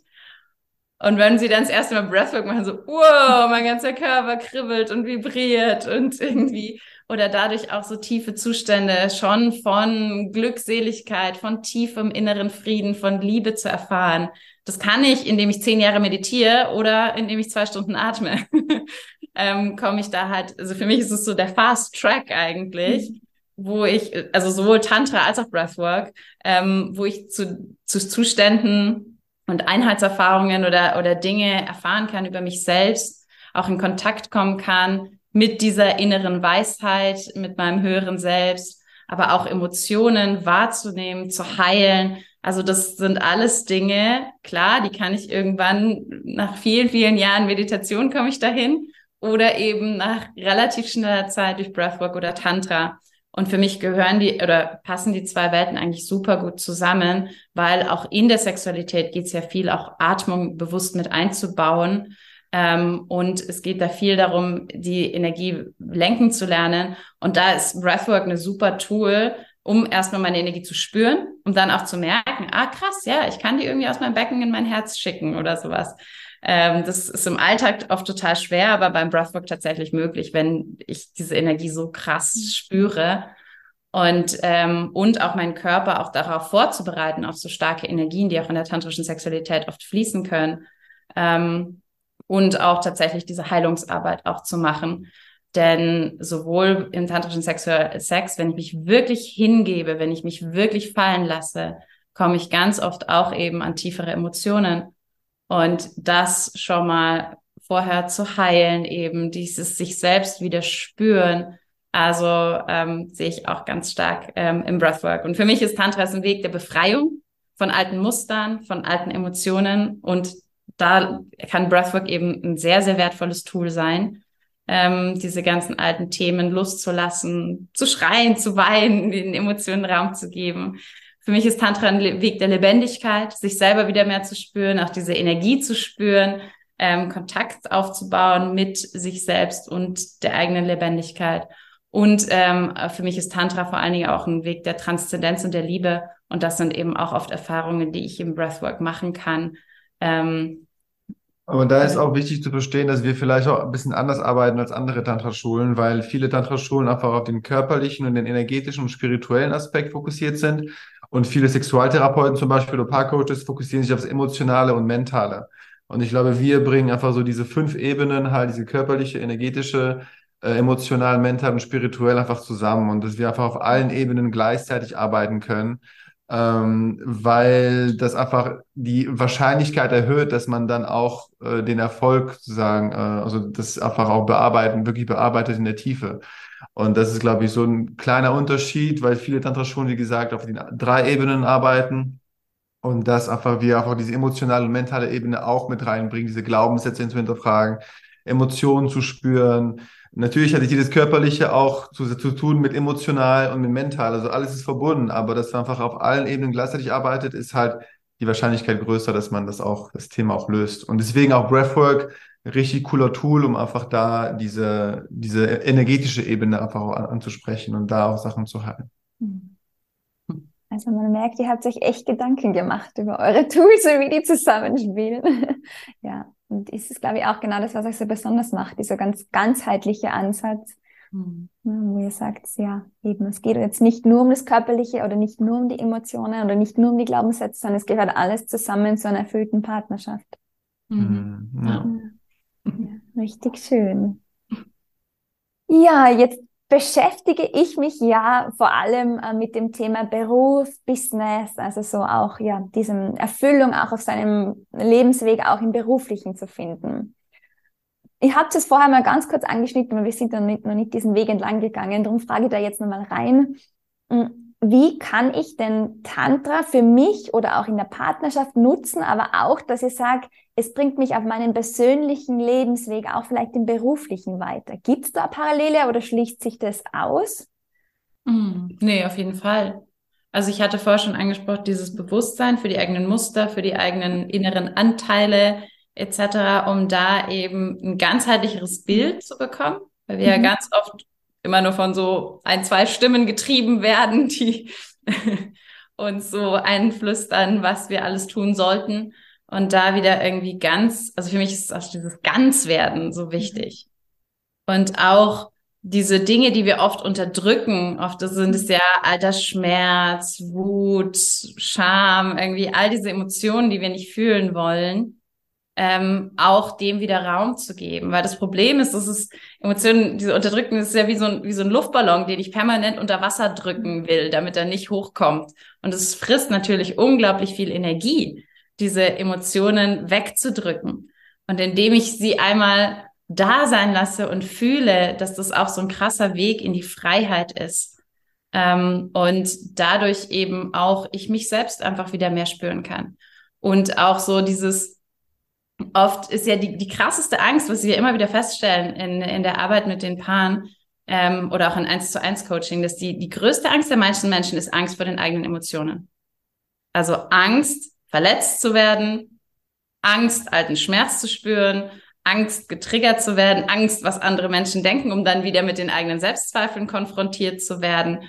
[SPEAKER 2] Und wenn sie dann das erste Mal Breathwork machen, so, wow, mein ganzer Körper kribbelt und vibriert und irgendwie, oder dadurch auch so tiefe Zustände schon von Glückseligkeit, von tiefem inneren Frieden, von Liebe zu erfahren. Das kann ich, indem ich zehn Jahre meditiere oder indem ich zwei Stunden atme. ähm, komme ich da halt, also für mich ist es so der Fast Track eigentlich, mhm. wo ich, also sowohl Tantra als auch Breathwork, ähm, wo ich zu, zu Zuständen und Einheitserfahrungen oder, oder Dinge erfahren kann über mich selbst, auch in Kontakt kommen kann mit dieser inneren Weisheit, mit meinem höheren Selbst, aber auch Emotionen wahrzunehmen, zu heilen. Also das sind alles Dinge, klar, die kann ich irgendwann nach vielen, vielen Jahren Meditation komme ich dahin oder eben nach relativ schneller Zeit durch Breathwork oder Tantra. Und für mich gehören die oder passen die zwei Welten eigentlich super gut zusammen, weil auch in der Sexualität geht es ja viel, auch Atmung bewusst mit einzubauen. Ähm, und es geht da viel darum, die Energie lenken zu lernen. Und da ist Breathwork eine super Tool, um erstmal meine Energie zu spüren, um dann auch zu merken, ah krass, ja, ich kann die irgendwie aus meinem Becken in mein Herz schicken oder sowas. Ähm, das ist im Alltag oft total schwer, aber beim Breathwork tatsächlich möglich, wenn ich diese Energie so krass spüre und ähm, und auch meinen Körper auch darauf vorzubereiten auf so starke Energien, die auch in der tantrischen Sexualität oft fließen können ähm, und auch tatsächlich diese Heilungsarbeit auch zu machen. Denn sowohl im tantrischen Sex, wenn ich mich wirklich hingebe, wenn ich mich wirklich fallen lasse, komme ich ganz oft auch eben an tiefere Emotionen und das schon mal vorher zu heilen, eben dieses sich selbst wieder spüren. Also ähm, sehe ich auch ganz stark ähm, im Breathwork. Und für mich ist Tantra ein Weg der Befreiung von alten Mustern, von alten Emotionen und da kann Breathwork eben ein sehr, sehr wertvolles Tool sein, ähm, diese ganzen alten Themen loszulassen, zu schreien, zu weinen, den Emotionen Raum zu geben. Für mich ist Tantra ein Weg der Lebendigkeit, sich selber wieder mehr zu spüren, auch diese Energie zu spüren, ähm, Kontakt aufzubauen mit sich selbst und der eigenen Lebendigkeit. Und ähm, für mich ist Tantra vor allen Dingen auch ein Weg der Transzendenz und der Liebe. Und das sind eben auch oft Erfahrungen, die ich im Breathwork machen kann. Ähm,
[SPEAKER 3] aber da ist auch wichtig zu verstehen, dass wir vielleicht auch ein bisschen anders arbeiten als andere Tantra-Schulen, weil viele Tantra-Schulen einfach auf den körperlichen und den energetischen und spirituellen Aspekt fokussiert sind. Und viele Sexualtherapeuten zum Beispiel oder Paarcoaches fokussieren sich aufs Emotionale und Mentale. Und ich glaube, wir bringen einfach so diese fünf Ebenen, halt diese körperliche, energetische, äh, emotional, mental und spirituell einfach zusammen und dass wir einfach auf allen Ebenen gleichzeitig arbeiten können, ähm, weil das einfach die Wahrscheinlichkeit erhöht, dass man dann auch äh, den Erfolg sozusagen, äh, also das einfach auch bearbeiten, wirklich bearbeitet in der Tiefe. Und das ist, glaube ich, so ein kleiner Unterschied, weil viele Tantra schon, wie gesagt, auf den drei Ebenen arbeiten und dass einfach wir einfach diese emotionale und mentale Ebene auch mit reinbringen, diese Glaubenssätze zu hinterfragen, Emotionen zu spüren. Natürlich hat jedes Körperliche auch zu, zu tun mit emotional und mit mental. Also alles ist verbunden, aber dass man einfach auf allen Ebenen gleichzeitig arbeitet, ist halt die Wahrscheinlichkeit größer, dass man das auch, das Thema auch löst. Und deswegen auch Breathwork, richtig cooler Tool, um einfach da diese, diese energetische Ebene einfach auch anzusprechen und da auch Sachen zu halten. Mhm.
[SPEAKER 1] Also man merkt, ihr habt euch echt Gedanken gemacht über eure Tools und wie die zusammenspielen. ja, und ist es, glaube ich, auch genau das, was euch so besonders macht, dieser ganz ganzheitliche Ansatz, mhm. wo ihr sagt, ja, eben, es geht jetzt nicht nur um das Körperliche oder nicht nur um die Emotionen oder nicht nur um die Glaubenssätze, sondern es gehört alles zusammen zu einer erfüllten Partnerschaft. Mhm. Ja. Richtig schön. Ja, jetzt beschäftige ich mich ja vor allem äh, mit dem Thema Beruf, Business, also so auch ja diesem Erfüllung auch auf seinem Lebensweg auch im beruflichen zu finden. Ich habe es vorher mal ganz kurz angeschnitten, aber wir sind nicht, noch nicht diesen Weg entlang gegangen. Darum frage ich da jetzt nochmal rein. Hm, wie kann ich denn Tantra für mich oder auch in der Partnerschaft nutzen, aber auch, dass ich sage, es bringt mich auf meinen persönlichen Lebensweg, auch vielleicht im beruflichen weiter. Gibt es da Parallele oder schließt sich das aus?
[SPEAKER 2] Mm, nee, auf jeden Fall. Also ich hatte vorher schon angesprochen, dieses Bewusstsein für die eigenen Muster, für die eigenen inneren Anteile etc., um da eben ein ganzheitlicheres Bild zu bekommen, weil wir mhm. ja ganz oft immer nur von so ein, zwei Stimmen getrieben werden, die uns so einflüstern, was wir alles tun sollten. Und da wieder irgendwie ganz, also für mich ist auch dieses Ganzwerden so wichtig. Und auch diese Dinge, die wir oft unterdrücken, oft sind es ja alter Schmerz, Wut, Scham, irgendwie all diese Emotionen, die wir nicht fühlen wollen, ähm, auch dem wieder Raum zu geben. Weil das Problem ist, dass es Emotionen, diese Unterdrückung, das ist ja wie so, ein, wie so ein Luftballon, den ich permanent unter Wasser drücken will, damit er nicht hochkommt. Und es frisst natürlich unglaublich viel Energie, diese Emotionen wegzudrücken. Und indem ich sie einmal da sein lasse und fühle, dass das auch so ein krasser Weg in die Freiheit ist. Ähm, und dadurch eben auch ich mich selbst einfach wieder mehr spüren kann. Und auch so dieses, oft ist ja die, die krasseste Angst, was wir immer wieder feststellen in, in der Arbeit mit den Paaren ähm, oder auch in 1 zu 1 Coaching, dass die, die größte Angst der meisten Menschen ist Angst vor den eigenen Emotionen. Also Angst, verletzt zu werden, Angst, alten Schmerz zu spüren, Angst, getriggert zu werden, Angst, was andere Menschen denken, um dann wieder mit den eigenen Selbstzweifeln konfrontiert zu werden.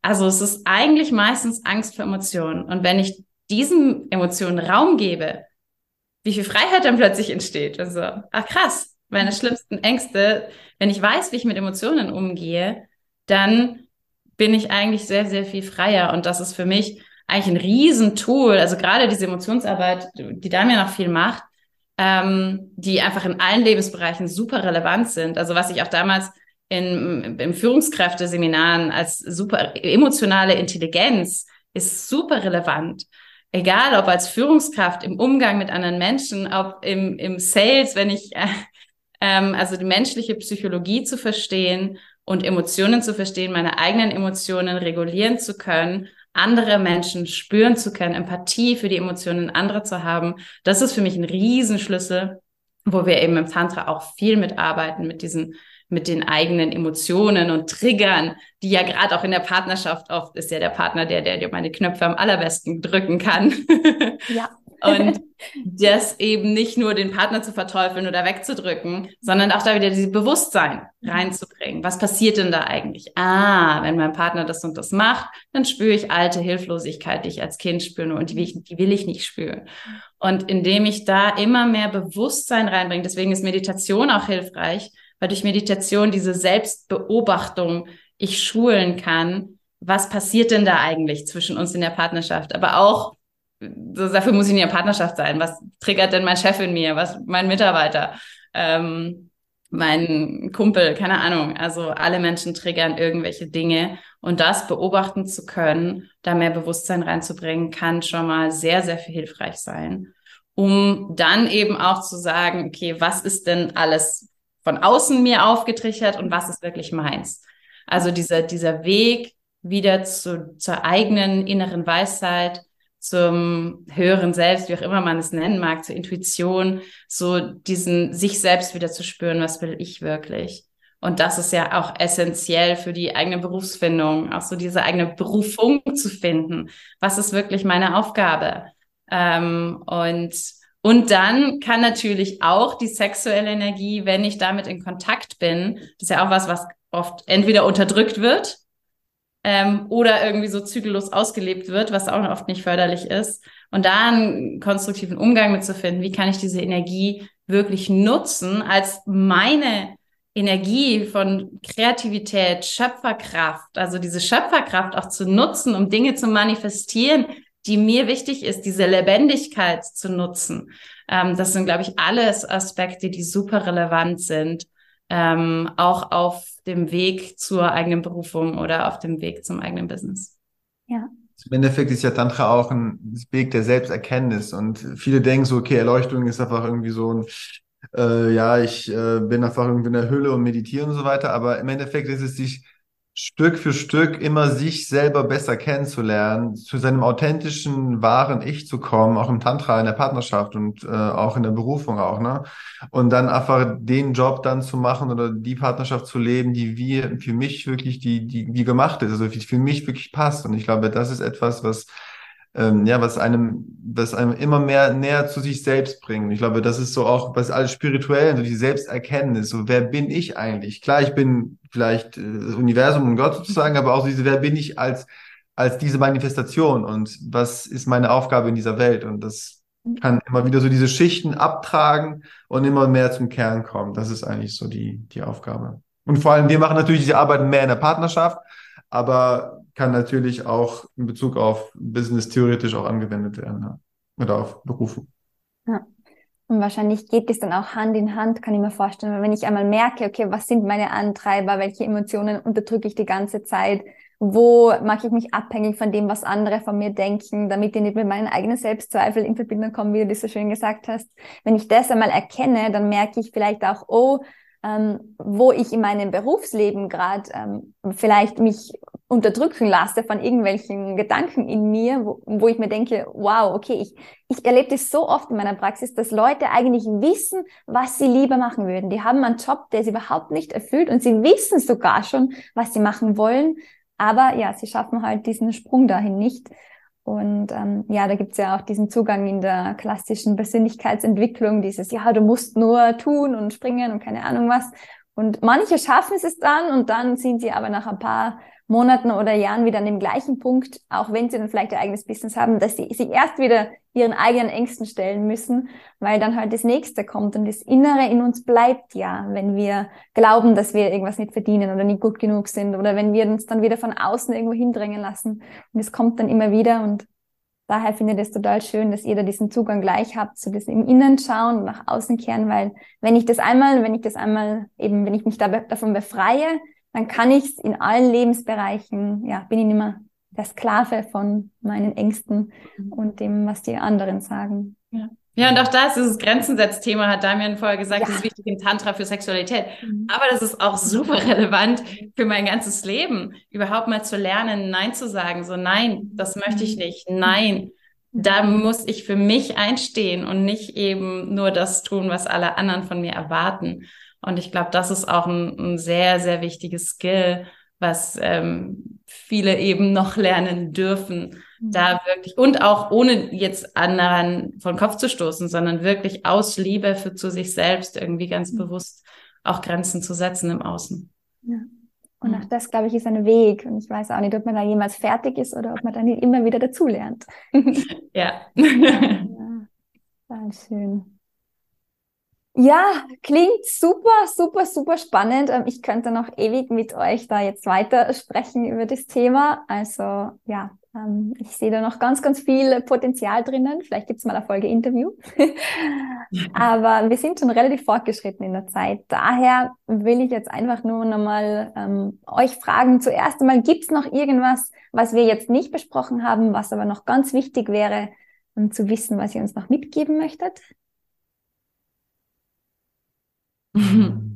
[SPEAKER 2] Also es ist eigentlich meistens Angst vor Emotionen. Und wenn ich diesen Emotionen Raum gebe, wie viel Freiheit dann plötzlich entsteht. Also, ach krass, meine schlimmsten Ängste, wenn ich weiß, wie ich mit Emotionen umgehe, dann bin ich eigentlich sehr, sehr viel freier. Und das ist für mich eigentlich ein Riesentool. Also gerade diese Emotionsarbeit, die da mir noch viel macht, ähm, die einfach in allen Lebensbereichen super relevant sind. Also was ich auch damals in, im Führungskräfteseminaren als super emotionale Intelligenz ist super relevant egal ob als Führungskraft im Umgang mit anderen Menschen, ob im, im Sales, wenn ich, äh, ähm, also die menschliche Psychologie zu verstehen und Emotionen zu verstehen, meine eigenen Emotionen regulieren zu können andere Menschen spüren zu können, Empathie für die Emotionen anderer zu haben, das ist für mich ein Riesenschlüssel, wo wir eben im Tantra auch viel mitarbeiten, mit diesen mit den eigenen Emotionen und Triggern, die ja gerade auch in der Partnerschaft oft ist ja der Partner der, der dir meine Knöpfe am allerbesten drücken kann. Ja. und das eben nicht nur den Partner zu verteufeln oder wegzudrücken, sondern auch da wieder dieses Bewusstsein reinzubringen. Was passiert denn da eigentlich? Ah, wenn mein Partner das und das macht, dann spüre ich alte Hilflosigkeit, die ich als Kind spüre und die will ich, die will ich nicht spüren. Und indem ich da immer mehr Bewusstsein reinbringe, deswegen ist Meditation auch hilfreich, weil durch Meditation diese Selbstbeobachtung ich schulen kann, was passiert denn da eigentlich zwischen uns in der Partnerschaft, aber auch dafür muss ich in der Partnerschaft sein. Was triggert denn mein Chef in mir? Was mein Mitarbeiter? Ähm, mein Kumpel, keine Ahnung. Also alle Menschen triggern irgendwelche Dinge und das beobachten zu können, da mehr Bewusstsein reinzubringen, kann schon mal sehr, sehr viel hilfreich sein, um dann eben auch zu sagen, okay, was ist denn alles von außen mir aufgetrichtert und was ist wirklich meins. Also dieser, dieser Weg wieder zu, zur eigenen inneren Weisheit, zum höheren Selbst, wie auch immer man es nennen mag, zur Intuition, so diesen sich selbst wieder zu spüren, was will ich wirklich? Und das ist ja auch essentiell für die eigene Berufsfindung, auch so diese eigene Berufung zu finden. Was ist wirklich meine Aufgabe? Ähm, und und dann kann natürlich auch die sexuelle Energie, wenn ich damit in Kontakt bin, das ist ja auch was, was oft entweder unterdrückt wird ähm, oder irgendwie so zügellos ausgelebt wird, was auch oft nicht förderlich ist. Und da einen konstruktiven Umgang mit zu finden, wie kann ich diese Energie wirklich nutzen als meine Energie von Kreativität, Schöpferkraft, also diese Schöpferkraft auch zu nutzen, um Dinge zu manifestieren, die mir wichtig ist, diese Lebendigkeit zu nutzen. Ähm, das sind, glaube ich, alles Aspekte, die super relevant sind, ähm, auch auf dem Weg zur eigenen Berufung oder auf dem Weg zum eigenen Business.
[SPEAKER 3] Ja. Im Endeffekt ist ja Tantra auch ein Weg der Selbsterkenntnis und viele denken so, okay, Erleuchtung ist einfach irgendwie so ein, äh, ja, ich äh, bin einfach irgendwie in der Hülle und meditiere und so weiter, aber im Endeffekt ist es sich Stück für Stück immer sich selber besser kennenzulernen, zu seinem authentischen, wahren Ich zu kommen, auch im Tantra, in der Partnerschaft und äh, auch in der Berufung auch, ne? Und dann einfach den Job dann zu machen oder die Partnerschaft zu leben, die wir für mich wirklich, die, die, die gemacht ist, also die für mich wirklich passt. Und ich glaube, das ist etwas, was ähm, ja, was einem, was einem immer mehr näher zu sich selbst bringt. Ich glaube, das ist so auch, was alles spirituell, so die Selbsterkenntnis, so wer bin ich eigentlich? Klar, ich bin vielleicht äh, das Universum und Gott sozusagen, aber auch diese, wer bin ich als, als diese Manifestation und was ist meine Aufgabe in dieser Welt? Und das kann immer wieder so diese Schichten abtragen und immer mehr zum Kern kommen. Das ist eigentlich so die, die Aufgabe. Und vor allem, wir machen natürlich diese Arbeit mehr in der Partnerschaft, aber kann natürlich auch in Bezug auf Business theoretisch auch angewendet werden ja. oder auf Berufe.
[SPEAKER 1] Ja. Und wahrscheinlich geht es dann auch Hand in Hand, kann ich mir vorstellen. Wenn ich einmal merke, okay, was sind meine Antreiber, welche Emotionen unterdrücke ich die ganze Zeit, wo mache ich mich abhängig von dem, was andere von mir denken, damit ich nicht mit meinen eigenen Selbstzweifeln in Verbindung komme, wie du das so schön gesagt hast. Wenn ich das einmal erkenne, dann merke ich vielleicht auch, oh, ähm, wo ich in meinem Berufsleben gerade ähm, vielleicht mich unterdrücken lasse von irgendwelchen Gedanken in mir, wo, wo ich mir denke, wow, okay, ich, ich erlebe das so oft in meiner Praxis, dass Leute eigentlich wissen, was sie lieber machen würden. Die haben einen Job, der sie überhaupt nicht erfüllt und sie wissen sogar schon, was sie machen wollen, aber ja, sie schaffen halt diesen Sprung dahin nicht. Und ähm, ja, da gibt's ja auch diesen Zugang in der klassischen Persönlichkeitsentwicklung, dieses, ja, du musst nur tun und springen und keine Ahnung was. Und manche schaffen es dann und dann sind sie aber nach ein paar Monaten oder Jahren wieder an dem gleichen Punkt, auch wenn sie dann vielleicht ihr eigenes Business haben, dass sie sich erst wieder ihren eigenen Ängsten stellen müssen, weil dann halt das nächste kommt und das Innere in uns bleibt ja, wenn wir glauben, dass wir irgendwas nicht verdienen oder nicht gut genug sind oder wenn wir uns dann wieder von außen irgendwo hindrängen lassen. Und es kommt dann immer wieder und daher finde ich es total schön, dass ihr da diesen Zugang gleich habt, zu das im Innen schauen und nach außen kehren, weil wenn ich das einmal, wenn ich das einmal eben, wenn ich mich da, davon befreie, dann kann ich es in allen Lebensbereichen, ja, bin ich nicht mehr der Sklave von meinen Ängsten mhm. und dem, was die anderen sagen.
[SPEAKER 2] Ja. Ja, und auch da ist dieses Grenzensetzthema, hat Damian vorher gesagt, ja. das ist wichtig im Tantra für Sexualität. Mhm. Aber das ist auch super relevant für mein ganzes Leben, überhaupt mal zu lernen, Nein zu sagen. So, nein, das möchte ich mhm. nicht. Nein, da muss ich für mich einstehen und nicht eben nur das tun, was alle anderen von mir erwarten. Und ich glaube, das ist auch ein, ein, sehr, sehr wichtiges Skill, was ähm, viele eben noch lernen dürfen da wirklich und auch ohne jetzt anderen von Kopf zu stoßen, sondern wirklich aus Liebe für zu sich selbst irgendwie ganz mhm. bewusst auch Grenzen zu setzen im Außen.
[SPEAKER 1] Ja. Und auch das, glaube ich, ist ein Weg. Und ich weiß auch nicht, ob man da jemals fertig ist oder ob man dann immer wieder dazulernt.
[SPEAKER 2] ja.
[SPEAKER 1] ja. Sehr schön. Ja, klingt super, super, super spannend. Ähm, ich könnte noch ewig mit euch da jetzt weiter sprechen über das Thema. Also ja, ähm, ich sehe da noch ganz, ganz viel Potenzial drinnen. Vielleicht gibt es mal eine Folge Interview. Aber wir sind schon relativ fortgeschritten in der Zeit. Daher will ich jetzt einfach nur nochmal ähm, euch fragen. Zuerst einmal, gibt es noch irgendwas, was wir jetzt nicht besprochen haben, was aber noch ganz wichtig wäre, um zu wissen, was ihr uns noch mitgeben möchtet?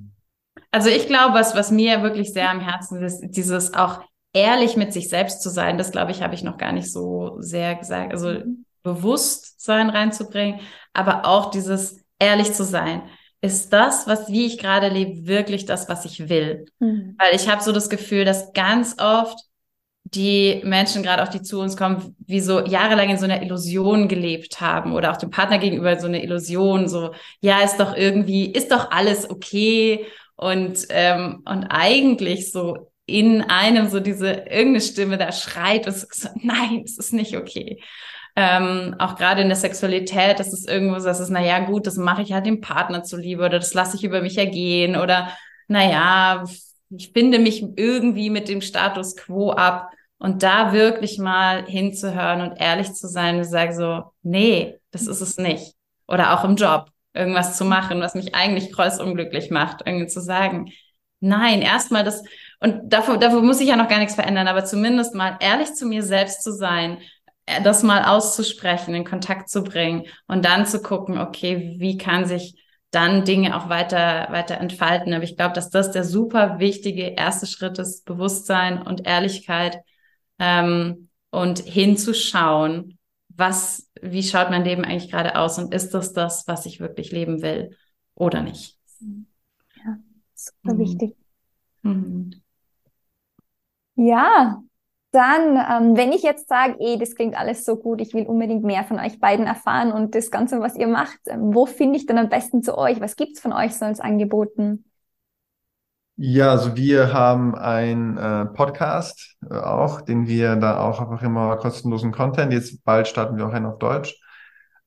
[SPEAKER 2] Also ich glaube, was, was mir wirklich sehr am Herzen ist, dieses auch ehrlich mit sich selbst zu sein, das glaube ich, habe ich noch gar nicht so sehr gesagt. Also. Bewusstsein reinzubringen, aber auch dieses ehrlich zu sein. Ist das, was wie ich gerade lebe, wirklich das, was ich will? Mhm. Weil ich habe so das Gefühl, dass ganz oft die Menschen, gerade auch die zu uns kommen, wie so jahrelang in so einer Illusion gelebt haben oder auch dem Partner gegenüber so eine Illusion, so, ja, ist doch irgendwie, ist doch alles okay und, ähm, und eigentlich so in einem so diese irgendeine Stimme da schreit und so, nein, es ist nicht okay. Ähm, auch gerade in der Sexualität, das ist irgendwo so, das ist, naja, gut, das mache ich halt dem Partner zuliebe oder das lasse ich über mich ergehen oder naja, ich finde mich irgendwie mit dem Status quo ab und da wirklich mal hinzuhören und ehrlich zu sein und sagen so, nee, das ist es nicht. Oder auch im Job irgendwas zu machen, was mich eigentlich kreuzunglücklich macht, irgendwie zu sagen, nein, erstmal das, und dafür, dafür muss ich ja noch gar nichts verändern, aber zumindest mal ehrlich zu mir selbst zu sein, äh, das mal auszusprechen, in Kontakt zu bringen und dann zu gucken, okay, wie kann sich dann Dinge auch weiter, weiter entfalten. Aber ich glaube, dass das der super wichtige erste Schritt ist, Bewusstsein und Ehrlichkeit ähm, und hinzuschauen, was, wie schaut mein Leben eigentlich gerade aus und ist das das, was ich wirklich leben will oder nicht?
[SPEAKER 1] Ja, super mhm. wichtig. Mhm. Ja, dann, ähm, wenn ich jetzt sage, eh, das klingt alles so gut, ich will unbedingt mehr von euch beiden erfahren und das Ganze, was ihr macht, ähm, wo finde ich dann am besten zu euch? Was gibt's von euch so als Angeboten?
[SPEAKER 3] Ja, also wir haben einen äh, Podcast äh, auch, den wir da auch einfach immer kostenlosen Content. Jetzt bald starten wir auch einen auf Deutsch.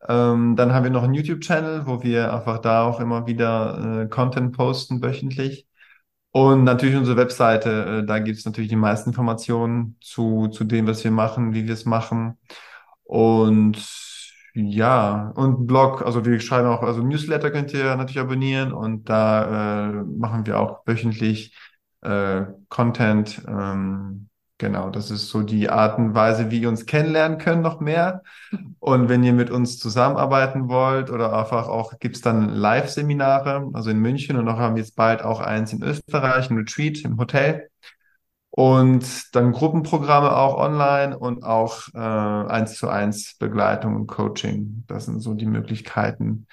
[SPEAKER 3] Ähm, dann haben wir noch einen YouTube-Channel, wo wir einfach da auch immer wieder äh, Content posten wöchentlich. Und natürlich unsere Webseite, äh, da gibt es natürlich die meisten Informationen zu, zu dem, was wir machen, wie wir es machen. Und ja, und Blog, also wir schreiben auch, also Newsletter könnt ihr natürlich abonnieren und da äh, machen wir auch wöchentlich äh, Content. Ähm, Genau, das ist so die Art und Weise, wie ihr uns kennenlernen können, noch mehr. Und wenn ihr mit uns zusammenarbeiten wollt oder einfach auch, gibt's dann Live-Seminare, also in München und noch haben wir jetzt bald auch eins in Österreich, ein Retreat im Hotel. Und dann Gruppenprogramme auch online und auch äh, eins zu eins Begleitung und Coaching. Das sind so die Möglichkeiten,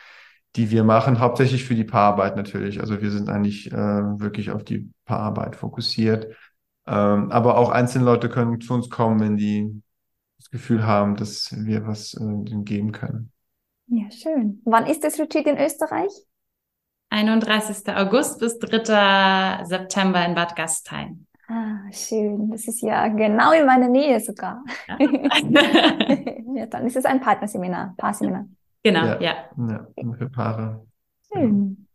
[SPEAKER 3] die wir machen, hauptsächlich für die Paararbeit natürlich. Also wir sind eigentlich äh, wirklich auf die Paararbeit fokussiert ähm, aber auch einzelne Leute können zu uns kommen, wenn die das Gefühl haben, dass wir was äh, ihnen geben können.
[SPEAKER 1] Ja, schön. Wann ist das Retreat in Österreich?
[SPEAKER 2] 31. August bis 3. September in Bad Gastein.
[SPEAKER 1] Ah, schön. Das ist ja genau in meiner Nähe sogar. Ja, ja dann ist es ein Partnerseminar, Paarseminar.
[SPEAKER 2] Genau, ja.
[SPEAKER 3] Ja, ja für Paare.
[SPEAKER 1] Schön.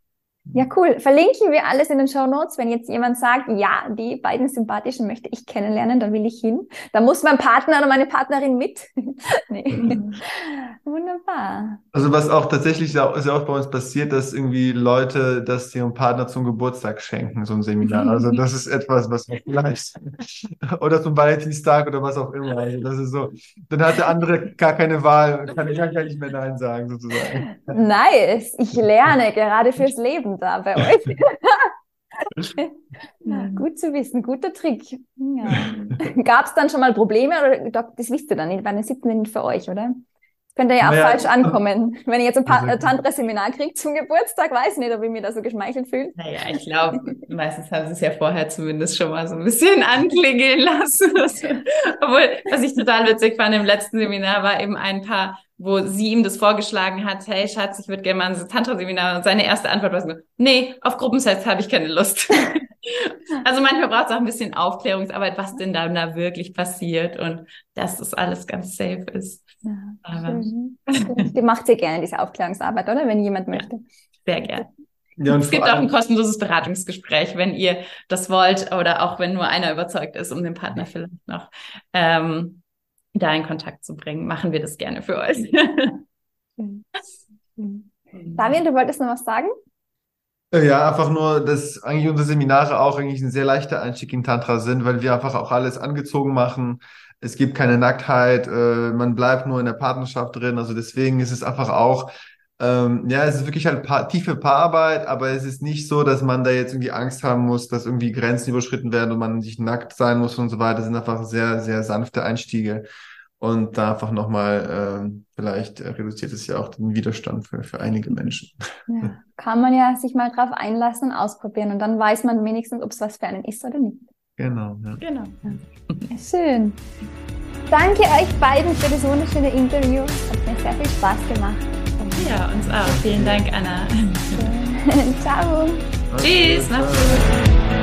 [SPEAKER 1] Ja, cool. Verlinken wir alles in den Show Notes. Wenn jetzt jemand sagt, ja, die beiden Sympathischen möchte ich kennenlernen, dann will ich hin. Da muss mein Partner oder meine Partnerin mit. nee. Mhm. Wunderbar.
[SPEAKER 3] Also was auch tatsächlich sehr, oft bei uns passiert, dass irgendwie Leute das ihrem Partner zum Geburtstag schenken, so ein Seminar. Also das ist etwas, was man vielleicht oder zum Valentinstag oder was auch immer. Also das ist so. Dann hat der andere gar keine Wahl, kann ich gar nicht mehr Nein sagen sozusagen.
[SPEAKER 1] Nice. Ich lerne gerade fürs Leben da bei euch. Gut zu wissen, guter Trick. Ja. Gab es dann schon mal Probleme oder das wisst ihr dann nicht, weil dann sitzen wir nicht für euch, oder? Könnte ja auch naja, falsch ankommen. Wenn ich jetzt ein also, Tantra-Seminar kriege zum Geburtstag, weiß ich nicht, ob ich mir da so geschmeichelt fühle.
[SPEAKER 2] Naja, ich glaube, meistens haben sie es ja vorher zumindest schon mal so ein bisschen anklingeln lassen. Obwohl, was ich total witzig fand im letzten Seminar, war eben ein paar, wo sie ihm das vorgeschlagen hat, hey Schatz, ich würde gerne mal ein Tantra-Seminar. Und seine erste Antwort war so, nee, auf Gruppensets habe ich keine Lust. Also manchmal braucht es auch ein bisschen Aufklärungsarbeit, was denn da, da wirklich passiert und dass das alles ganz safe ist. Ja,
[SPEAKER 1] Aber, die macht sehr gerne diese Aufklärungsarbeit, oder? Wenn jemand möchte.
[SPEAKER 2] sehr gerne. Ja, es gibt auch ein kostenloses Beratungsgespräch, wenn ihr das wollt oder auch wenn nur einer überzeugt ist, um den Partner vielleicht noch ähm, da in Kontakt zu bringen. Machen wir das gerne für euch.
[SPEAKER 1] Damian, du wolltest noch was sagen?
[SPEAKER 3] Ja, einfach nur, dass eigentlich unsere Seminare auch eigentlich ein sehr leichter Einstieg in Tantra sind, weil wir einfach auch alles angezogen machen. Es gibt keine Nacktheit, äh, man bleibt nur in der Partnerschaft drin. Also deswegen ist es einfach auch, ähm, ja, es ist wirklich halt pa tiefe Paararbeit, aber es ist nicht so, dass man da jetzt irgendwie Angst haben muss, dass irgendwie Grenzen überschritten werden und man sich nackt sein muss und so weiter. Das sind einfach sehr, sehr sanfte Einstiege. Und da einfach nochmal, äh, vielleicht reduziert es ja auch den Widerstand für, für einige Menschen.
[SPEAKER 1] Ja, kann man ja sich mal drauf einlassen und ausprobieren und dann weiß man wenigstens, ob es was für einen ist oder nicht.
[SPEAKER 3] Genau, ja.
[SPEAKER 1] Genau. Ja. Schön. Danke euch beiden für das wunderschöne Interview. Hat mir sehr viel Spaß gemacht.
[SPEAKER 2] Ja, uns auch. Vielen Dank, Anna.
[SPEAKER 1] Ciao.
[SPEAKER 2] Tschüss, mach's gut.